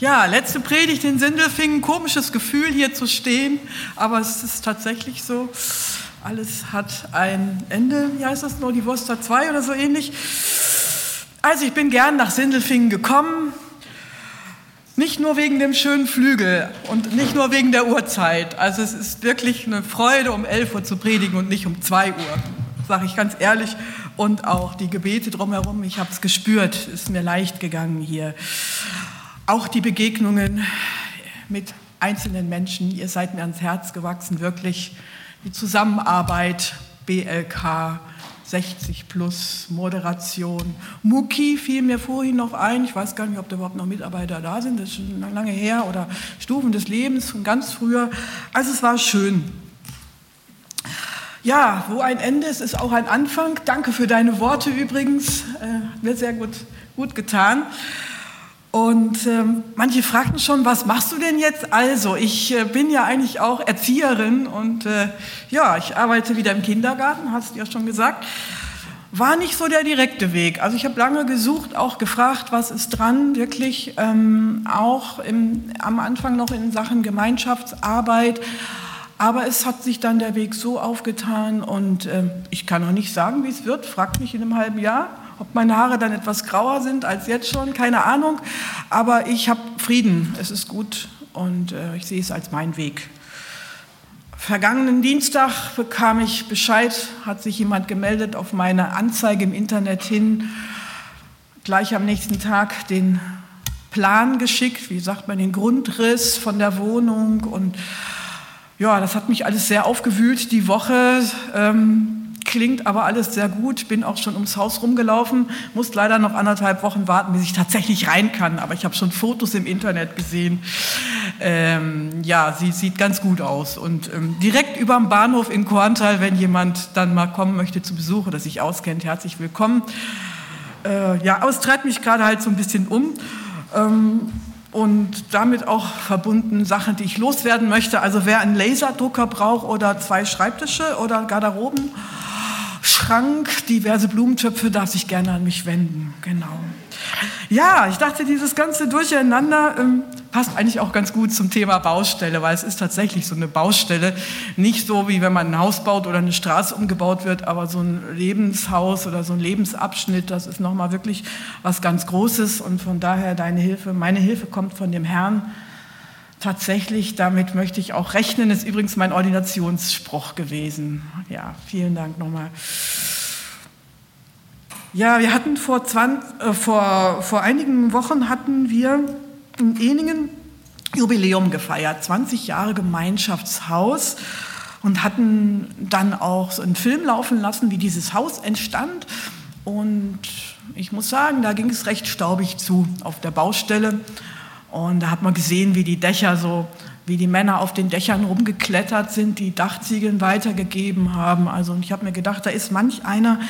Ja, letzte Predigt in Sindelfingen, komisches Gefühl hier zu stehen, aber es ist tatsächlich so. Alles hat ein Ende. Wie heißt das noch? Die Wurst hat zwei oder so ähnlich. Also ich bin gern nach Sindelfingen gekommen. Nicht nur wegen dem schönen Flügel und nicht nur wegen der Uhrzeit. Also es ist wirklich eine Freude, um 11 Uhr zu predigen und nicht um 2 Uhr, sage ich ganz ehrlich. Und auch die Gebete drumherum, ich habe es gespürt, ist mir leicht gegangen hier. Auch die Begegnungen mit einzelnen Menschen, ihr seid mir ans Herz gewachsen, wirklich. Die Zusammenarbeit, BLK, 60 plus, Moderation. Muki fiel mir vorhin noch ein. Ich weiß gar nicht, ob da überhaupt noch Mitarbeiter da sind. Das ist schon lange her. Oder Stufen des Lebens von ganz früher. Also es war schön. Ja, wo ein Ende ist, ist auch ein Anfang. Danke für deine Worte übrigens. Äh, mir sehr gut, gut getan. Und ähm, manche fragten schon, was machst du denn jetzt? Also, ich äh, bin ja eigentlich auch Erzieherin und äh, ja, ich arbeite wieder im Kindergarten, hast du ja schon gesagt. War nicht so der direkte Weg. Also ich habe lange gesucht, auch gefragt, was ist dran, wirklich ähm, auch im, am Anfang noch in Sachen Gemeinschaftsarbeit. Aber es hat sich dann der Weg so aufgetan und äh, ich kann noch nicht sagen, wie es wird. Fragt mich in einem halben Jahr. Ob meine Haare dann etwas grauer sind als jetzt schon, keine Ahnung. Aber ich habe Frieden, es ist gut und äh, ich sehe es als meinen Weg. Vergangenen Dienstag bekam ich Bescheid, hat sich jemand gemeldet auf meine Anzeige im Internet hin, gleich am nächsten Tag den Plan geschickt, wie sagt man, den Grundriss von der Wohnung und ja, das hat mich alles sehr aufgewühlt die Woche. Ähm, Klingt aber alles sehr gut, bin auch schon ums Haus rumgelaufen, muss leider noch anderthalb Wochen warten, bis ich tatsächlich rein kann. Aber ich habe schon Fotos im Internet gesehen. Ähm, ja, sie sieht ganz gut aus. Und ähm, direkt dem Bahnhof in Korntal, wenn jemand dann mal kommen möchte zu Besuch oder sich auskennt, herzlich willkommen. Äh, ja, aber es treibt mich gerade halt so ein bisschen um. Ähm, und damit auch verbunden Sachen, die ich loswerden möchte. Also wer einen Laserdrucker braucht oder zwei Schreibtische oder Garderoben Schrank, diverse Blumentöpfe, darf sich gerne an mich wenden. Genau. Ja, ich dachte, dieses ganze Durcheinander ähm, passt eigentlich auch ganz gut zum Thema Baustelle, weil es ist tatsächlich so eine Baustelle. Nicht so, wie wenn man ein Haus baut oder eine Straße umgebaut wird, aber so ein Lebenshaus oder so ein Lebensabschnitt, das ist nochmal wirklich was ganz Großes. Und von daher deine Hilfe, meine Hilfe kommt von dem Herrn tatsächlich, damit möchte ich auch rechnen, ist übrigens mein Ordinationsspruch gewesen. Ja, vielen Dank nochmal. Ja, wir hatten vor, 20, äh, vor, vor einigen Wochen hatten wir in Eningen Jubiläum gefeiert, 20 Jahre Gemeinschaftshaus und hatten dann auch so einen Film laufen lassen, wie dieses Haus entstand. Und ich muss sagen, da ging es recht staubig zu auf der Baustelle. Und da hat man gesehen, wie die Dächer so, wie die Männer auf den Dächern rumgeklettert sind, die Dachziegeln weitergegeben haben. Also und ich habe mir gedacht, da ist manch einer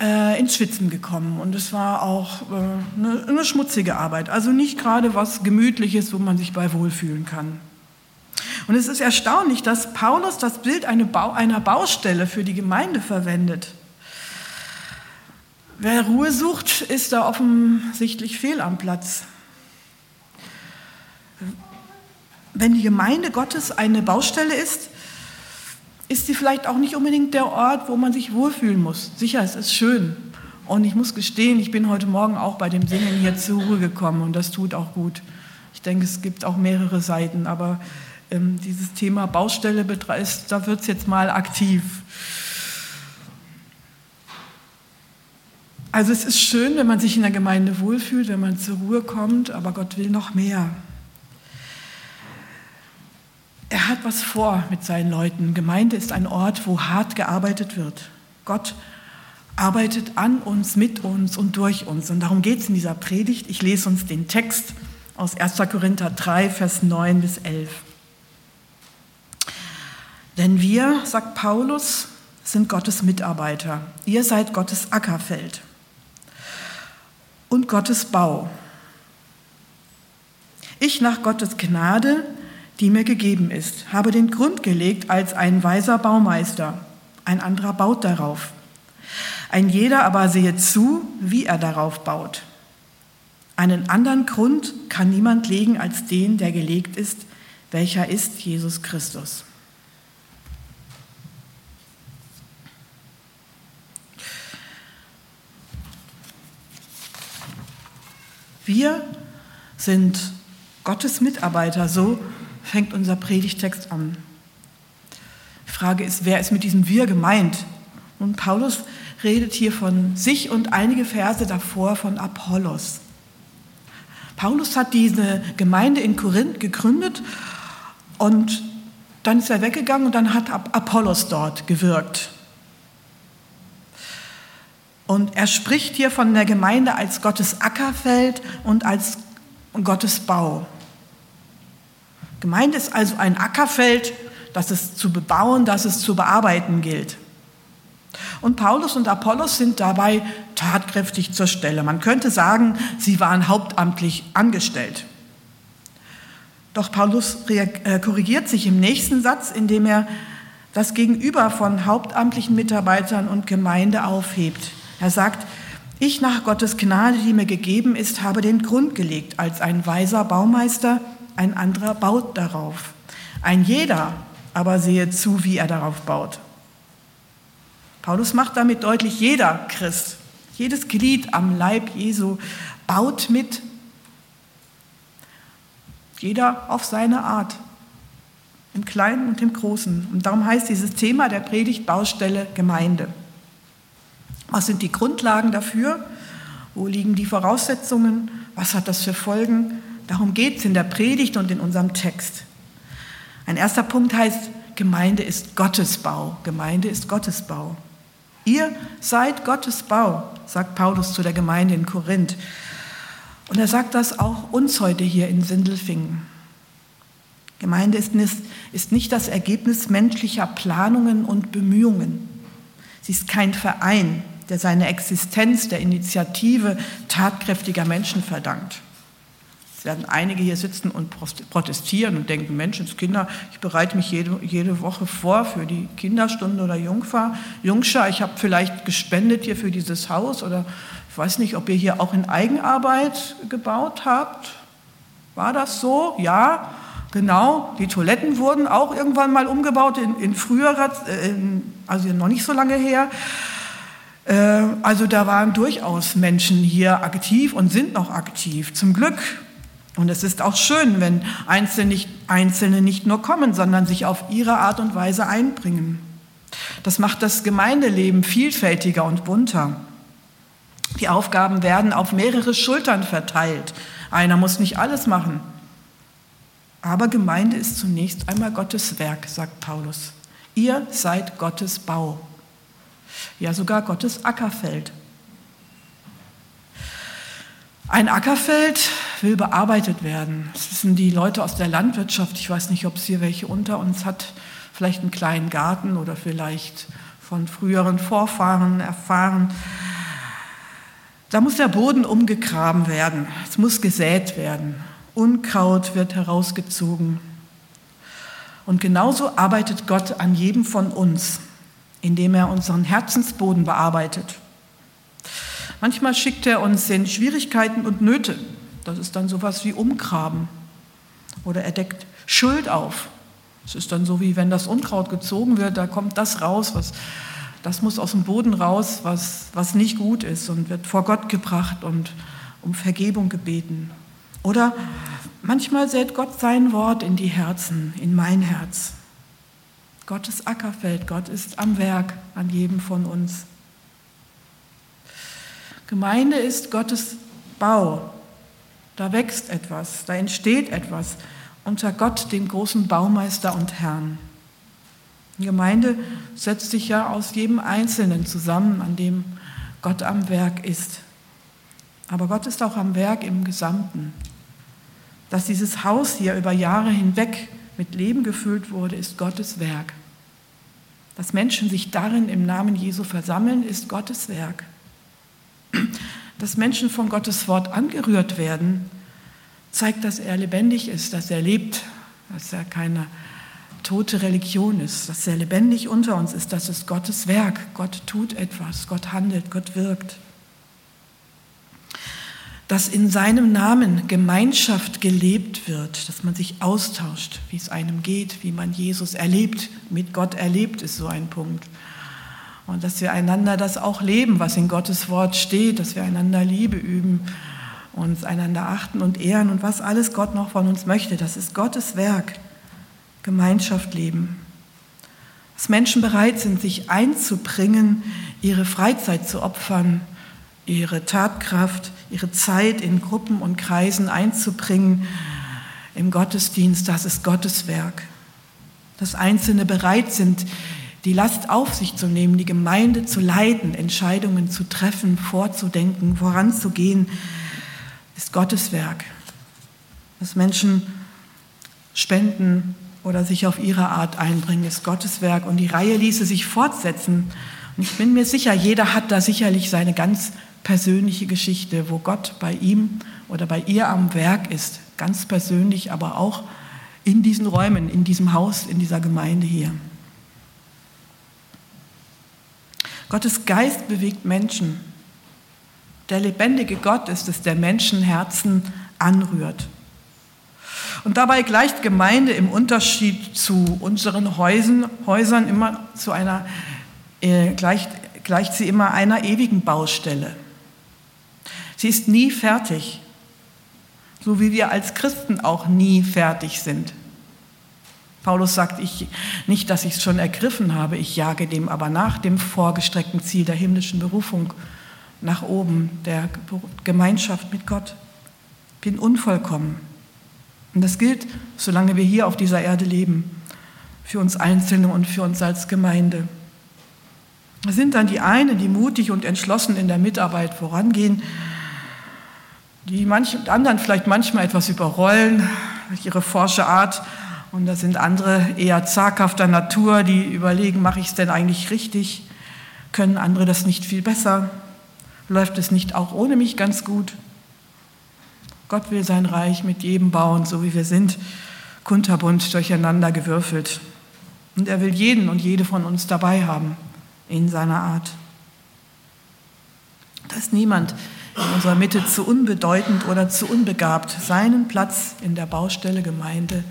äh, ins Schwitzen gekommen. Und es war auch äh, eine, eine schmutzige Arbeit. Also nicht gerade was Gemütliches, wo man sich bei wohlfühlen kann. Und es ist erstaunlich, dass Paulus das Bild einer Baustelle für die Gemeinde verwendet. Wer Ruhe sucht, ist da offensichtlich fehl am Platz. Wenn die Gemeinde Gottes eine Baustelle ist, ist sie vielleicht auch nicht unbedingt der Ort, wo man sich wohlfühlen muss. Sicher, es ist schön. Und ich muss gestehen, ich bin heute Morgen auch bei dem Singen hier zur Ruhe gekommen und das tut auch gut. Ich denke, es gibt auch mehrere Seiten, aber ähm, dieses Thema Baustelle, ist, da wird es jetzt mal aktiv. Also es ist schön, wenn man sich in der Gemeinde wohlfühlt, wenn man zur Ruhe kommt, aber Gott will noch mehr. Er hat was vor mit seinen Leuten. Gemeinde ist ein Ort, wo hart gearbeitet wird. Gott arbeitet an uns, mit uns und durch uns. Und darum geht es in dieser Predigt. Ich lese uns den Text aus 1. Korinther 3, Vers 9 bis 11. Denn wir, sagt Paulus, sind Gottes Mitarbeiter. Ihr seid Gottes Ackerfeld und Gottes Bau. Ich nach Gottes Gnade die mir gegeben ist, habe den Grund gelegt als ein weiser Baumeister. Ein anderer baut darauf. Ein jeder aber sehe zu, wie er darauf baut. Einen anderen Grund kann niemand legen als den, der gelegt ist, welcher ist Jesus Christus. Wir sind Gottes Mitarbeiter, so fängt unser Predigtext an. Die Frage ist, wer ist mit diesem Wir gemeint? Und Paulus redet hier von sich und einige Verse davor von Apollos. Paulus hat diese Gemeinde in Korinth gegründet und dann ist er weggegangen und dann hat Apollos dort gewirkt. Und er spricht hier von der Gemeinde als Gottes Ackerfeld und als Gottes Bau. Gemeinde ist also ein Ackerfeld, das es zu bebauen, das es zu bearbeiten gilt. Und Paulus und Apollos sind dabei tatkräftig zur Stelle. Man könnte sagen, sie waren hauptamtlich angestellt. Doch Paulus äh, korrigiert sich im nächsten Satz, indem er das Gegenüber von hauptamtlichen Mitarbeitern und Gemeinde aufhebt. Er sagt, ich nach Gottes Gnade, die mir gegeben ist, habe den Grund gelegt als ein weiser Baumeister, ein anderer baut darauf. Ein jeder aber sehe zu, wie er darauf baut. Paulus macht damit deutlich, jeder Christ, jedes Glied am Leib Jesu baut mit. Jeder auf seine Art, im Kleinen und im Großen. Und darum heißt dieses Thema der Predigt Baustelle Gemeinde. Was sind die Grundlagen dafür? Wo liegen die Voraussetzungen? Was hat das für Folgen? Darum geht es in der Predigt und in unserem Text. Ein erster Punkt heißt, Gemeinde ist Gottesbau. Gemeinde ist Gottesbau. Ihr seid Gottes Bau, sagt Paulus zu der Gemeinde in Korinth. Und er sagt das auch uns heute hier in Sindelfingen. Gemeinde ist nicht das Ergebnis menschlicher Planungen und Bemühungen. Sie ist kein Verein, der seine Existenz der Initiative tatkräftiger Menschen verdankt. Es werden einige hier sitzen und protestieren und denken, Menschenskinder, ich bereite mich jede, jede Woche vor für die Kinderstunde oder Jungfer, Jungschar. Ich habe vielleicht gespendet hier für dieses Haus oder ich weiß nicht, ob ihr hier auch in Eigenarbeit gebaut habt. War das so? Ja, genau. Die Toiletten wurden auch irgendwann mal umgebaut in, in früherer, äh, also noch nicht so lange her. Äh, also da waren durchaus Menschen hier aktiv und sind noch aktiv, zum Glück. Und es ist auch schön, wenn Einzelne nicht, Einzelne nicht nur kommen, sondern sich auf ihre Art und Weise einbringen. Das macht das Gemeindeleben vielfältiger und bunter. Die Aufgaben werden auf mehrere Schultern verteilt. Einer muss nicht alles machen. Aber Gemeinde ist zunächst einmal Gottes Werk, sagt Paulus. Ihr seid Gottes Bau. Ja, sogar Gottes Ackerfeld. Ein Ackerfeld will bearbeitet werden. Das sind die Leute aus der Landwirtschaft. Ich weiß nicht, ob es hier welche unter uns hat. Vielleicht einen kleinen Garten oder vielleicht von früheren Vorfahren erfahren. Da muss der Boden umgegraben werden. Es muss gesät werden. Unkraut wird herausgezogen. Und genauso arbeitet Gott an jedem von uns, indem er unseren Herzensboden bearbeitet. Manchmal schickt er uns in Schwierigkeiten und Nöte. Das ist dann sowas wie Umgraben. Oder er deckt Schuld auf. Es ist dann so, wie wenn das Unkraut gezogen wird, da kommt das raus, was, das muss aus dem Boden raus, was, was nicht gut ist und wird vor Gott gebracht und um Vergebung gebeten. Oder manchmal sät Gott sein Wort in die Herzen, in mein Herz. Gottes Ackerfeld, Gott ist am Werk an jedem von uns. Gemeinde ist Gottes Bau. Da wächst etwas, da entsteht etwas unter Gott, dem großen Baumeister und Herrn. Die Gemeinde setzt sich ja aus jedem Einzelnen zusammen, an dem Gott am Werk ist. Aber Gott ist auch am Werk im Gesamten. Dass dieses Haus hier über Jahre hinweg mit Leben gefüllt wurde, ist Gottes Werk. Dass Menschen sich darin im Namen Jesu versammeln, ist Gottes Werk dass Menschen von Gottes Wort angerührt werden, zeigt, dass er lebendig ist, dass er lebt, dass er keine tote Religion ist, dass er lebendig unter uns ist, das ist Gottes Werk. Gott tut etwas, Gott handelt, Gott wirkt. dass in seinem Namen Gemeinschaft gelebt wird, dass man sich austauscht, wie es einem geht, wie man Jesus erlebt, mit Gott erlebt, ist so ein Punkt. Und dass wir einander das auch leben, was in Gottes Wort steht, dass wir einander Liebe üben, uns einander achten und ehren und was alles Gott noch von uns möchte. Das ist Gottes Werk. Gemeinschaft leben. Dass Menschen bereit sind, sich einzubringen, ihre Freizeit zu opfern, ihre Tatkraft, ihre Zeit in Gruppen und Kreisen einzubringen im Gottesdienst, das ist Gottes Werk. Dass Einzelne bereit sind, die Last auf sich zu nehmen, die Gemeinde zu leiten, Entscheidungen zu treffen, vorzudenken, voranzugehen, ist Gottes Werk. Dass Menschen spenden oder sich auf ihre Art einbringen, ist Gottes Werk. Und die Reihe ließe sich fortsetzen. Und ich bin mir sicher, jeder hat da sicherlich seine ganz persönliche Geschichte, wo Gott bei ihm oder bei ihr am Werk ist. Ganz persönlich, aber auch in diesen Räumen, in diesem Haus, in dieser Gemeinde hier. Gottes Geist bewegt Menschen. Der lebendige Gott ist es, der Menschenherzen anrührt. Und dabei gleicht Gemeinde im Unterschied zu unseren Häusern, Häusern immer zu einer, äh, gleicht, gleicht sie immer einer ewigen Baustelle. Sie ist nie fertig, so wie wir als Christen auch nie fertig sind. Paulus sagt ich, nicht, dass ich es schon ergriffen habe, ich jage dem aber nach dem vorgestreckten Ziel der himmlischen Berufung nach oben, der Gemeinschaft mit Gott. Bin unvollkommen. Und das gilt, solange wir hier auf dieser Erde leben, für uns Einzelne und für uns als Gemeinde. Es sind dann die einen, die mutig und entschlossen in der Mitarbeit vorangehen, die manchen anderen vielleicht manchmal etwas überrollen durch ihre forsche Art und da sind andere eher zaghafter Natur, die überlegen, mache ich es denn eigentlich richtig? Können andere das nicht viel besser? Läuft es nicht auch ohne mich ganz gut? Gott will sein Reich mit jedem bauen, so wie wir sind, kunterbunt durcheinander gewürfelt. Und er will jeden und jede von uns dabei haben in seiner Art. Da ist niemand in unserer Mitte zu unbedeutend oder zu unbegabt, seinen Platz in der Baustelle Gemeinde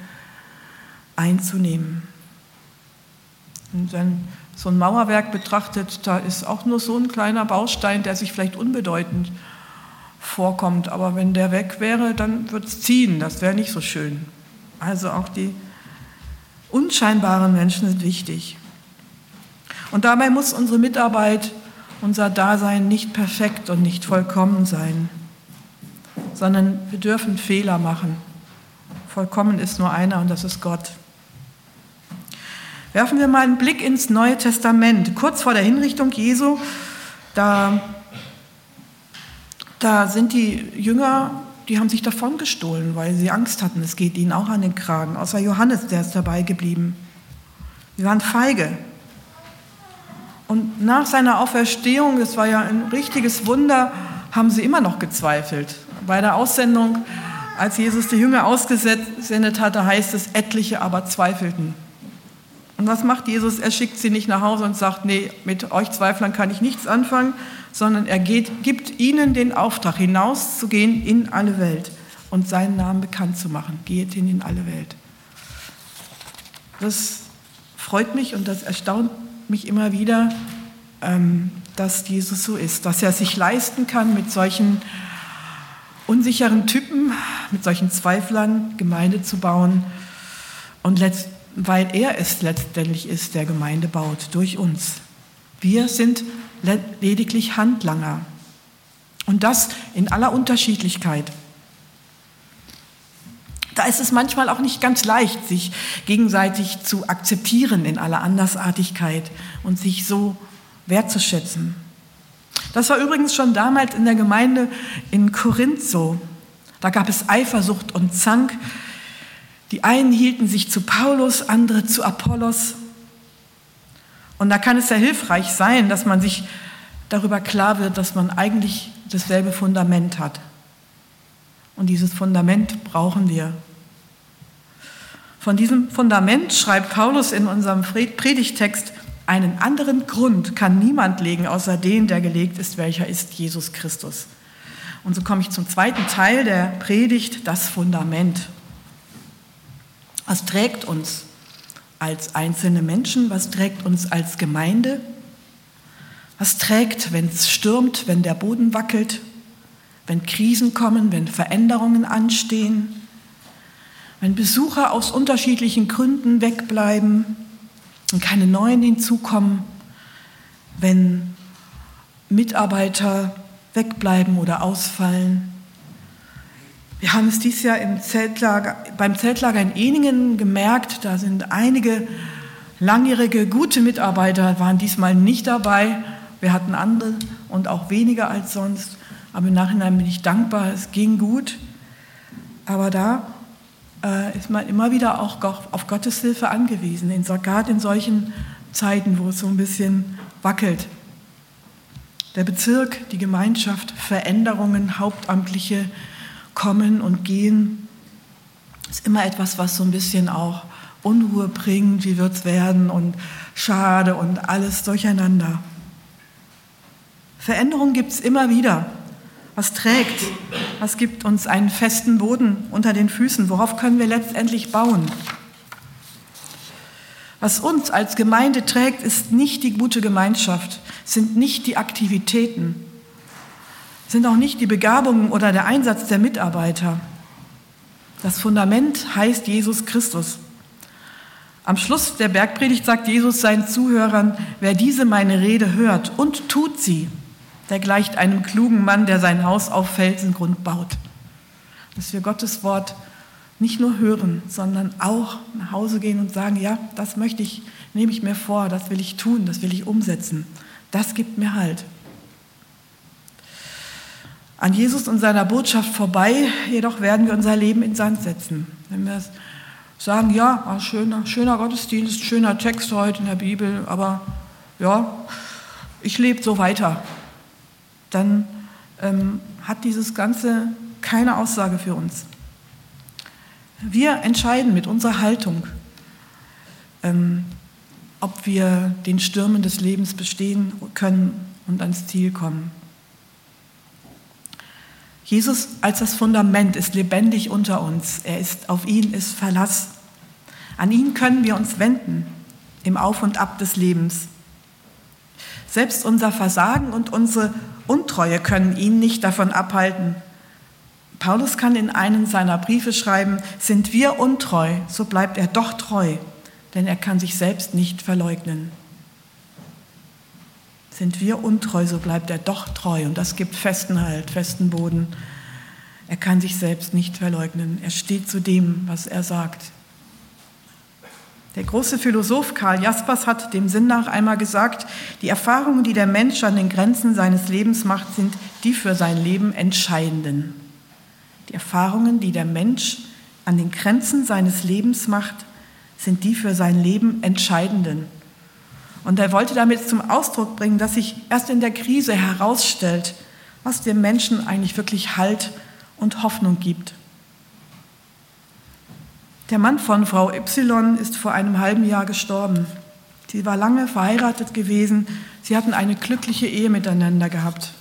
einzunehmen. Und wenn so ein Mauerwerk betrachtet, da ist auch nur so ein kleiner Baustein, der sich vielleicht unbedeutend vorkommt. Aber wenn der weg wäre, dann würde es ziehen. Das wäre nicht so schön. Also auch die unscheinbaren Menschen sind wichtig. Und dabei muss unsere Mitarbeit, unser Dasein nicht perfekt und nicht vollkommen sein, sondern wir dürfen Fehler machen. Vollkommen ist nur einer und das ist Gott. Werfen wir mal einen Blick ins Neue Testament. Kurz vor der Hinrichtung Jesu, da, da sind die Jünger, die haben sich davon gestohlen, weil sie Angst hatten, es geht ihnen auch an den Kragen. Außer Johannes, der ist dabei geblieben. Sie waren feige. Und nach seiner Auferstehung, das war ja ein richtiges Wunder, haben sie immer noch gezweifelt. Bei der Aussendung, als Jesus die Jünger ausgesendet hatte, heißt es, etliche aber zweifelten. Und was macht Jesus? Er schickt sie nicht nach Hause und sagt, nee, mit euch Zweiflern kann ich nichts anfangen, sondern er geht, gibt ihnen den Auftrag, hinauszugehen in alle Welt und seinen Namen bekannt zu machen. Geht hin in alle Welt. Das freut mich und das erstaunt mich immer wieder, ähm, dass Jesus so ist, dass er sich leisten kann, mit solchen unsicheren Typen, mit solchen Zweiflern Gemeinde zu bauen und letztendlich weil er es letztendlich ist, der Gemeinde baut, durch uns. Wir sind lediglich Handlanger. Und das in aller Unterschiedlichkeit. Da ist es manchmal auch nicht ganz leicht, sich gegenseitig zu akzeptieren in aller Andersartigkeit und sich so wertzuschätzen. Das war übrigens schon damals in der Gemeinde in Korinth so. Da gab es Eifersucht und Zank die einen hielten sich zu Paulus, andere zu Apollos. Und da kann es sehr hilfreich sein, dass man sich darüber klar wird, dass man eigentlich dasselbe Fundament hat. Und dieses Fundament brauchen wir. Von diesem Fundament schreibt Paulus in unserem Predigtext, einen anderen Grund kann niemand legen, außer den, der gelegt ist, welcher ist Jesus Christus. Und so komme ich zum zweiten Teil der Predigt, das Fundament. Was trägt uns als einzelne Menschen? Was trägt uns als Gemeinde? Was trägt, wenn es stürmt, wenn der Boden wackelt, wenn Krisen kommen, wenn Veränderungen anstehen, wenn Besucher aus unterschiedlichen Gründen wegbleiben und keine neuen hinzukommen, wenn Mitarbeiter wegbleiben oder ausfallen. Wir haben es dieses Jahr im Zeltlager, beim Zeltlager in Eningen gemerkt, da sind einige langjährige, gute Mitarbeiter, waren diesmal nicht dabei. Wir hatten andere und auch weniger als sonst. Aber im Nachhinein bin ich dankbar, es ging gut. Aber da äh, ist man immer wieder auch auf Gottes Hilfe angewiesen, in, gerade in solchen Zeiten, wo es so ein bisschen wackelt. Der Bezirk, die Gemeinschaft, Veränderungen, Hauptamtliche kommen und gehen, ist immer etwas, was so ein bisschen auch Unruhe bringt, wie wird es werden und schade und alles durcheinander. Veränderung gibt es immer wieder. Was trägt? Was gibt uns einen festen Boden unter den Füßen? Worauf können wir letztendlich bauen? Was uns als Gemeinde trägt, ist nicht die gute Gemeinschaft, sind nicht die Aktivitäten, sind auch nicht die Begabungen oder der Einsatz der Mitarbeiter. Das Fundament heißt Jesus Christus. Am Schluss der Bergpredigt sagt Jesus seinen Zuhörern, wer diese meine Rede hört und tut sie, der gleicht einem klugen Mann, der sein Haus auf Felsengrund baut. Dass wir Gottes Wort nicht nur hören, sondern auch nach Hause gehen und sagen, ja, das möchte ich, nehme ich mir vor, das will ich tun, das will ich umsetzen. Das gibt mir Halt. An Jesus und seiner Botschaft vorbei, jedoch werden wir unser Leben in Sand setzen. Wenn wir sagen, ja, ah, schöner, schöner Gottesdienst, schöner Text heute in der Bibel, aber ja, ich lebe so weiter, dann ähm, hat dieses Ganze keine Aussage für uns. Wir entscheiden mit unserer Haltung, ähm, ob wir den Stürmen des Lebens bestehen können und ans Ziel kommen. Jesus als das Fundament ist lebendig unter uns. Er ist, auf ihn ist Verlass. An ihn können wir uns wenden im Auf und Ab des Lebens. Selbst unser Versagen und unsere Untreue können ihn nicht davon abhalten, Paulus kann in einem seiner Briefe schreiben, sind wir untreu, so bleibt er doch treu, denn er kann sich selbst nicht verleugnen. Sind wir untreu, so bleibt er doch treu und das gibt festen Halt, festen Boden. Er kann sich selbst nicht verleugnen. Er steht zu dem, was er sagt. Der große Philosoph Karl Jaspers hat dem Sinn nach einmal gesagt, die Erfahrungen, die der Mensch an den Grenzen seines Lebens macht, sind die für sein Leben entscheidenden. Die Erfahrungen, die der Mensch an den Grenzen seines Lebens macht, sind die für sein Leben entscheidenden. Und er wollte damit zum Ausdruck bringen, dass sich erst in der Krise herausstellt, was dem Menschen eigentlich wirklich Halt und Hoffnung gibt. Der Mann von Frau Y ist vor einem halben Jahr gestorben. Sie war lange verheiratet gewesen. Sie hatten eine glückliche Ehe miteinander gehabt.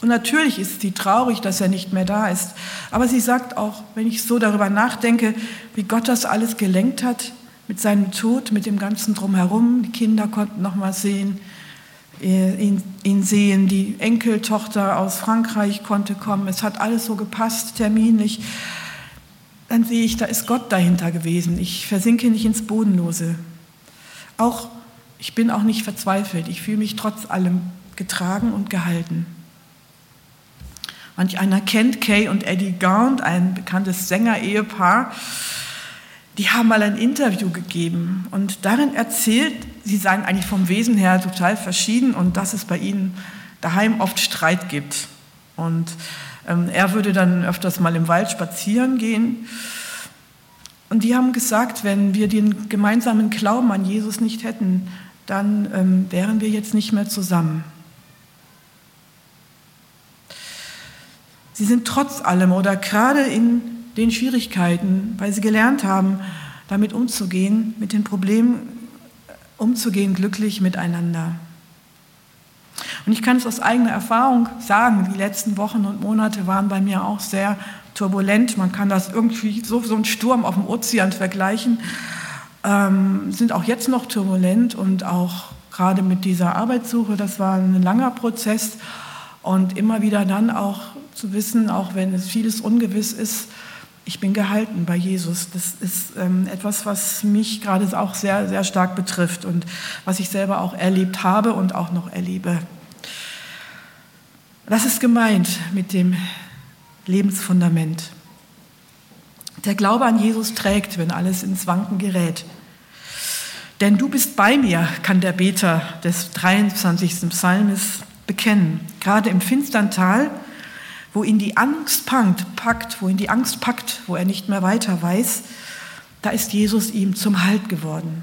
Und natürlich ist sie traurig, dass er nicht mehr da ist. Aber sie sagt auch, wenn ich so darüber nachdenke, wie Gott das alles gelenkt hat, mit seinem Tod, mit dem ganzen Drumherum. Die Kinder konnten noch mal sehen, äh, ihn, ihn sehen. Die Enkeltochter aus Frankreich konnte kommen. Es hat alles so gepasst, terminlich. Dann sehe ich, da ist Gott dahinter gewesen. Ich versinke nicht ins Bodenlose. Auch, ich bin auch nicht verzweifelt. Ich fühle mich trotz allem getragen und gehalten. Manch einer kennt Kay und Eddie Gaunt, ein bekanntes Sänger-Ehepaar. Die haben mal ein Interview gegeben und darin erzählt, sie seien eigentlich vom Wesen her total verschieden und dass es bei ihnen daheim oft Streit gibt. Und ähm, er würde dann öfters mal im Wald spazieren gehen. Und die haben gesagt, wenn wir den gemeinsamen Glauben an Jesus nicht hätten, dann ähm, wären wir jetzt nicht mehr zusammen. Sie sind trotz allem oder gerade in den Schwierigkeiten, weil sie gelernt haben, damit umzugehen, mit den Problemen umzugehen, glücklich miteinander. Und ich kann es aus eigener Erfahrung sagen, die letzten Wochen und Monate waren bei mir auch sehr turbulent. Man kann das irgendwie so, so ein Sturm auf dem Ozean vergleichen. Ähm, sind auch jetzt noch turbulent und auch gerade mit dieser Arbeitssuche, das war ein langer Prozess. Und immer wieder dann auch zu wissen, auch wenn es vieles ungewiss ist, ich bin gehalten bei Jesus. Das ist ähm, etwas, was mich gerade auch sehr, sehr stark betrifft und was ich selber auch erlebt habe und auch noch erlebe. Das ist gemeint mit dem Lebensfundament. Der Glaube an Jesus trägt, wenn alles ins Wanken gerät. Denn du bist bei mir, kann der Beter des 23. Psalmes bekennen. Gerade im finstern Tal, wo ihn die Angst packt, wo ihn die Angst packt, wo er nicht mehr weiter weiß, da ist Jesus ihm zum Halt geworden.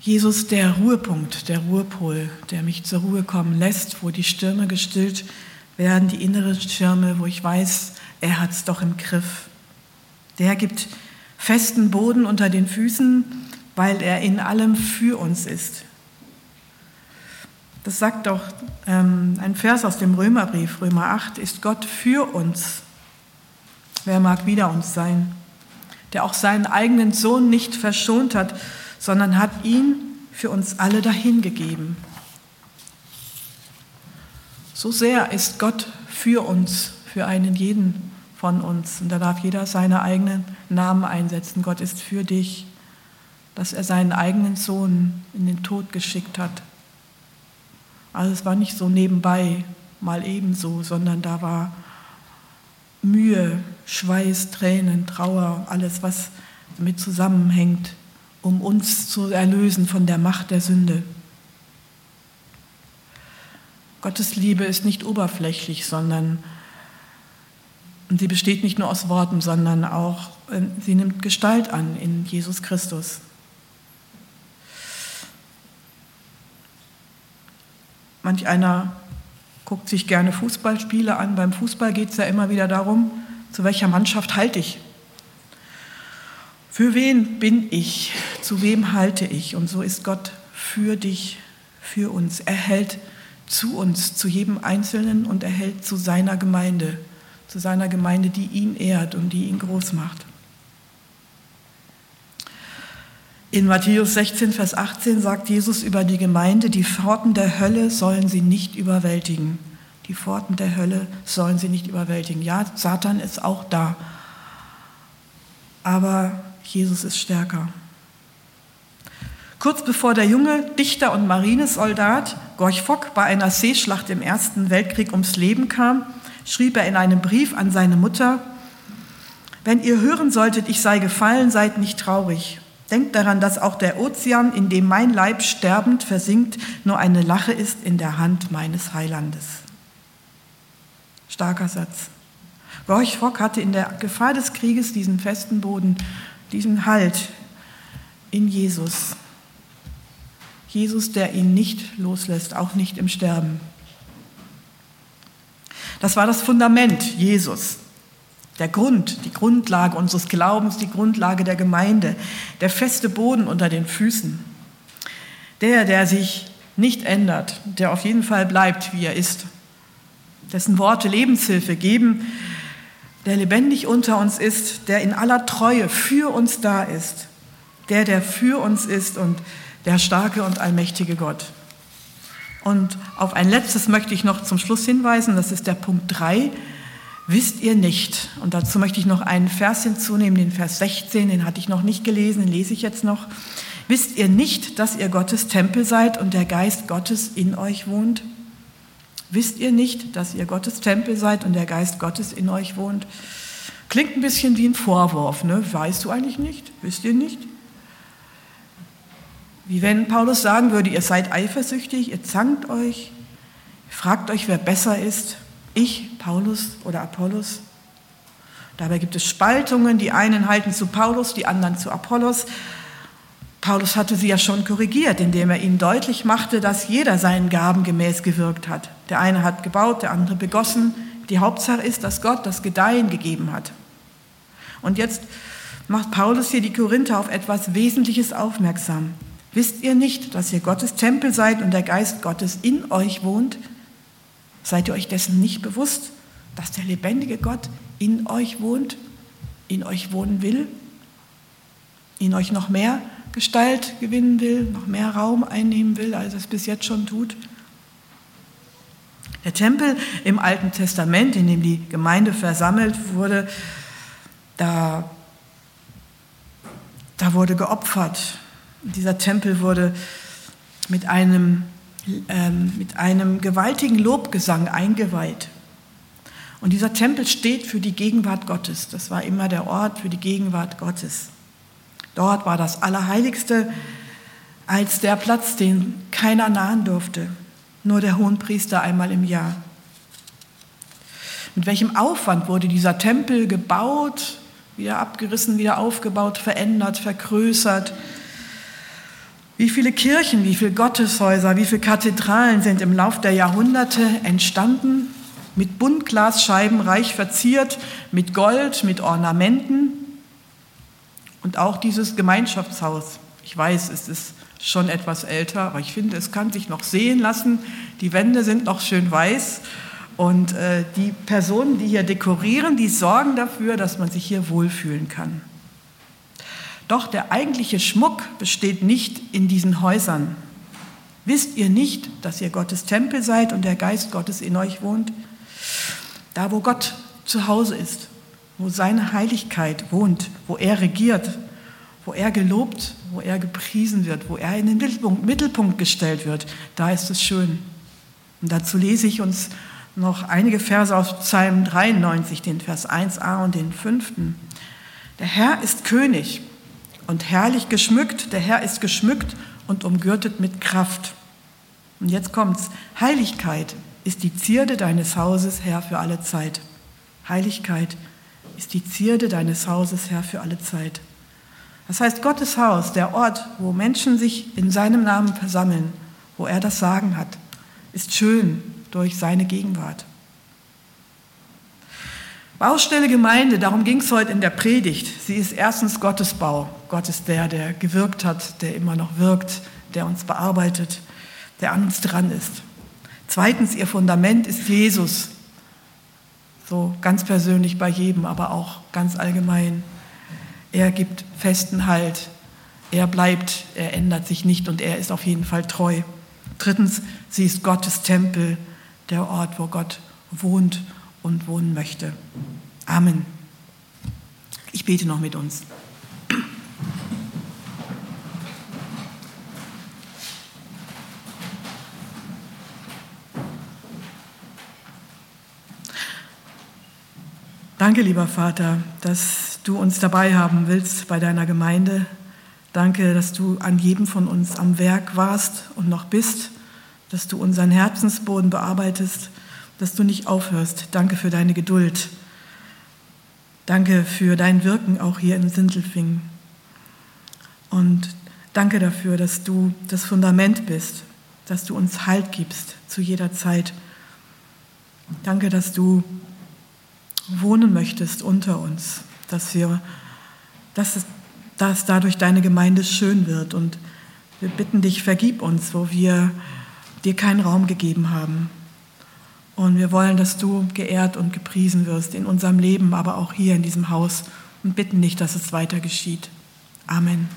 Jesus der Ruhepunkt, der Ruhepol, der mich zur Ruhe kommen lässt, wo die Stürme gestillt werden, die inneren Stürme, wo ich weiß, er hat es doch im Griff. Der gibt festen Boden unter den Füßen, weil er in allem für uns ist. Das sagt doch ähm, ein Vers aus dem Römerbrief, Römer 8, ist Gott für uns. Wer mag wider uns sein? Der auch seinen eigenen Sohn nicht verschont hat, sondern hat ihn für uns alle dahingegeben. So sehr ist Gott für uns, für einen jeden von uns. Und da darf jeder seine eigenen Namen einsetzen. Gott ist für dich, dass er seinen eigenen Sohn in den Tod geschickt hat. Also es war nicht so nebenbei, mal ebenso, sondern da war Mühe, Schweiß, Tränen, Trauer, alles, was damit zusammenhängt um uns zu erlösen von der Macht der Sünde. Gottes Liebe ist nicht oberflächlich, sondern sie besteht nicht nur aus Worten, sondern auch, äh, sie nimmt Gestalt an in Jesus Christus. Manch einer guckt sich gerne Fußballspiele an. Beim Fußball geht es ja immer wieder darum, zu welcher Mannschaft halte ich. Für wen bin ich? Zu wem halte ich? Und so ist Gott für dich, für uns. Er hält zu uns, zu jedem Einzelnen und er hält zu seiner Gemeinde, zu seiner Gemeinde, die ihn ehrt und die ihn groß macht. In Matthäus 16, Vers 18 sagt Jesus über die Gemeinde, die Pforten der Hölle sollen sie nicht überwältigen. Die Pforten der Hölle sollen sie nicht überwältigen. Ja, Satan ist auch da. Aber Jesus ist stärker. Kurz bevor der junge Dichter und Marinesoldat Gorch Fock bei einer Seeschlacht im Ersten Weltkrieg ums Leben kam, schrieb er in einem Brief an seine Mutter, wenn ihr hören solltet, ich sei gefallen, seid nicht traurig. Denkt daran, dass auch der Ozean, in dem mein Leib sterbend versinkt, nur eine Lache ist in der Hand meines Heilandes. Starker Satz. Gorch Fock hatte in der Gefahr des Krieges diesen festen Boden diesen Halt in Jesus. Jesus, der ihn nicht loslässt, auch nicht im Sterben. Das war das Fundament, Jesus. Der Grund, die Grundlage unseres Glaubens, die Grundlage der Gemeinde, der feste Boden unter den Füßen. Der, der sich nicht ändert, der auf jeden Fall bleibt, wie er ist, dessen Worte Lebenshilfe geben, der lebendig unter uns ist, der in aller Treue für uns da ist, der, der für uns ist und der starke und allmächtige Gott. Und auf ein letztes möchte ich noch zum Schluss hinweisen, das ist der Punkt 3. Wisst ihr nicht, und dazu möchte ich noch einen Vers hinzunehmen, den Vers 16, den hatte ich noch nicht gelesen, den lese ich jetzt noch. Wisst ihr nicht, dass ihr Gottes Tempel seid und der Geist Gottes in euch wohnt? Wisst ihr nicht, dass ihr Gottes Tempel seid und der Geist Gottes in euch wohnt? Klingt ein bisschen wie ein Vorwurf, ne? Weißt du eigentlich nicht? Wisst ihr nicht? Wie wenn Paulus sagen würde, ihr seid eifersüchtig, ihr zankt euch, fragt euch, wer besser ist, ich, Paulus oder Apollos. Dabei gibt es Spaltungen, die einen halten zu Paulus, die anderen zu Apollos. Paulus hatte sie ja schon korrigiert, indem er ihnen deutlich machte, dass jeder seinen Gaben gemäß gewirkt hat. Der eine hat gebaut, der andere begossen. Die Hauptsache ist, dass Gott das Gedeihen gegeben hat. Und jetzt macht Paulus hier die Korinther auf etwas Wesentliches aufmerksam. Wisst ihr nicht, dass ihr Gottes Tempel seid und der Geist Gottes in euch wohnt? Seid ihr euch dessen nicht bewusst, dass der lebendige Gott in euch wohnt, in euch wohnen will, in euch noch mehr Gestalt gewinnen will, noch mehr Raum einnehmen will, als es bis jetzt schon tut? Der Tempel im Alten Testament, in dem die Gemeinde versammelt wurde, da, da wurde geopfert. Dieser Tempel wurde mit einem, mit einem gewaltigen Lobgesang eingeweiht. Und dieser Tempel steht für die Gegenwart Gottes. Das war immer der Ort für die Gegenwart Gottes. Dort war das Allerheiligste als der Platz, den keiner nahen durfte nur der Hohenpriester einmal im Jahr. Mit welchem Aufwand wurde dieser Tempel gebaut, wieder abgerissen, wieder aufgebaut, verändert, vergrößert? Wie viele Kirchen, wie viele Gotteshäuser, wie viele Kathedralen sind im Lauf der Jahrhunderte entstanden, mit Buntglasscheiben reich verziert, mit Gold, mit Ornamenten und auch dieses Gemeinschaftshaus. Ich weiß, es ist schon etwas älter, aber ich finde, es kann sich noch sehen lassen. Die Wände sind noch schön weiß und äh, die Personen, die hier dekorieren, die sorgen dafür, dass man sich hier wohlfühlen kann. Doch der eigentliche Schmuck besteht nicht in diesen Häusern. Wisst ihr nicht, dass ihr Gottes Tempel seid und der Geist Gottes in euch wohnt? Da, wo Gott zu Hause ist, wo seine Heiligkeit wohnt, wo er regiert, wo er gelobt, wo er gepriesen wird, wo er in den Mittelpunkt, gestellt wird, da ist es schön. Und dazu lese ich uns noch einige Verse aus Psalm 93, den Vers 1a und den 5. Der Herr ist König und herrlich geschmückt, der Herr ist geschmückt und umgürtet mit Kraft. Und jetzt kommt's. Heiligkeit ist die Zierde deines Hauses, Herr, für alle Zeit. Heiligkeit ist die Zierde deines Hauses, Herr, für alle Zeit. Das heißt, Gottes Haus, der Ort, wo Menschen sich in seinem Namen versammeln, wo er das Sagen hat, ist schön durch seine Gegenwart. Baustelle Gemeinde, darum ging es heute in der Predigt. Sie ist erstens Gottes Bau. Gott ist der, der gewirkt hat, der immer noch wirkt, der uns bearbeitet, der an uns dran ist. Zweitens, ihr Fundament ist Jesus. So ganz persönlich bei jedem, aber auch ganz allgemein. Er gibt festen Halt. Er bleibt, er ändert sich nicht und er ist auf jeden Fall treu. Drittens, sie ist Gottes Tempel, der Ort, wo Gott wohnt und wohnen möchte. Amen. Ich bete noch mit uns. Danke, lieber Vater, dass du uns dabei haben willst bei deiner Gemeinde. Danke, dass du an jedem von uns am Werk warst und noch bist, dass du unseren Herzensboden bearbeitest, dass du nicht aufhörst. Danke für deine Geduld. Danke für dein Wirken auch hier in Sindelfingen. Und danke dafür, dass du das Fundament bist, dass du uns Halt gibst zu jeder Zeit. Danke, dass du wohnen möchtest unter uns, dass, wir, dass, dass dadurch deine Gemeinde schön wird. Und wir bitten dich, vergib uns, wo wir dir keinen Raum gegeben haben. Und wir wollen, dass du geehrt und gepriesen wirst in unserem Leben, aber auch hier in diesem Haus und bitten dich, dass es weiter geschieht. Amen.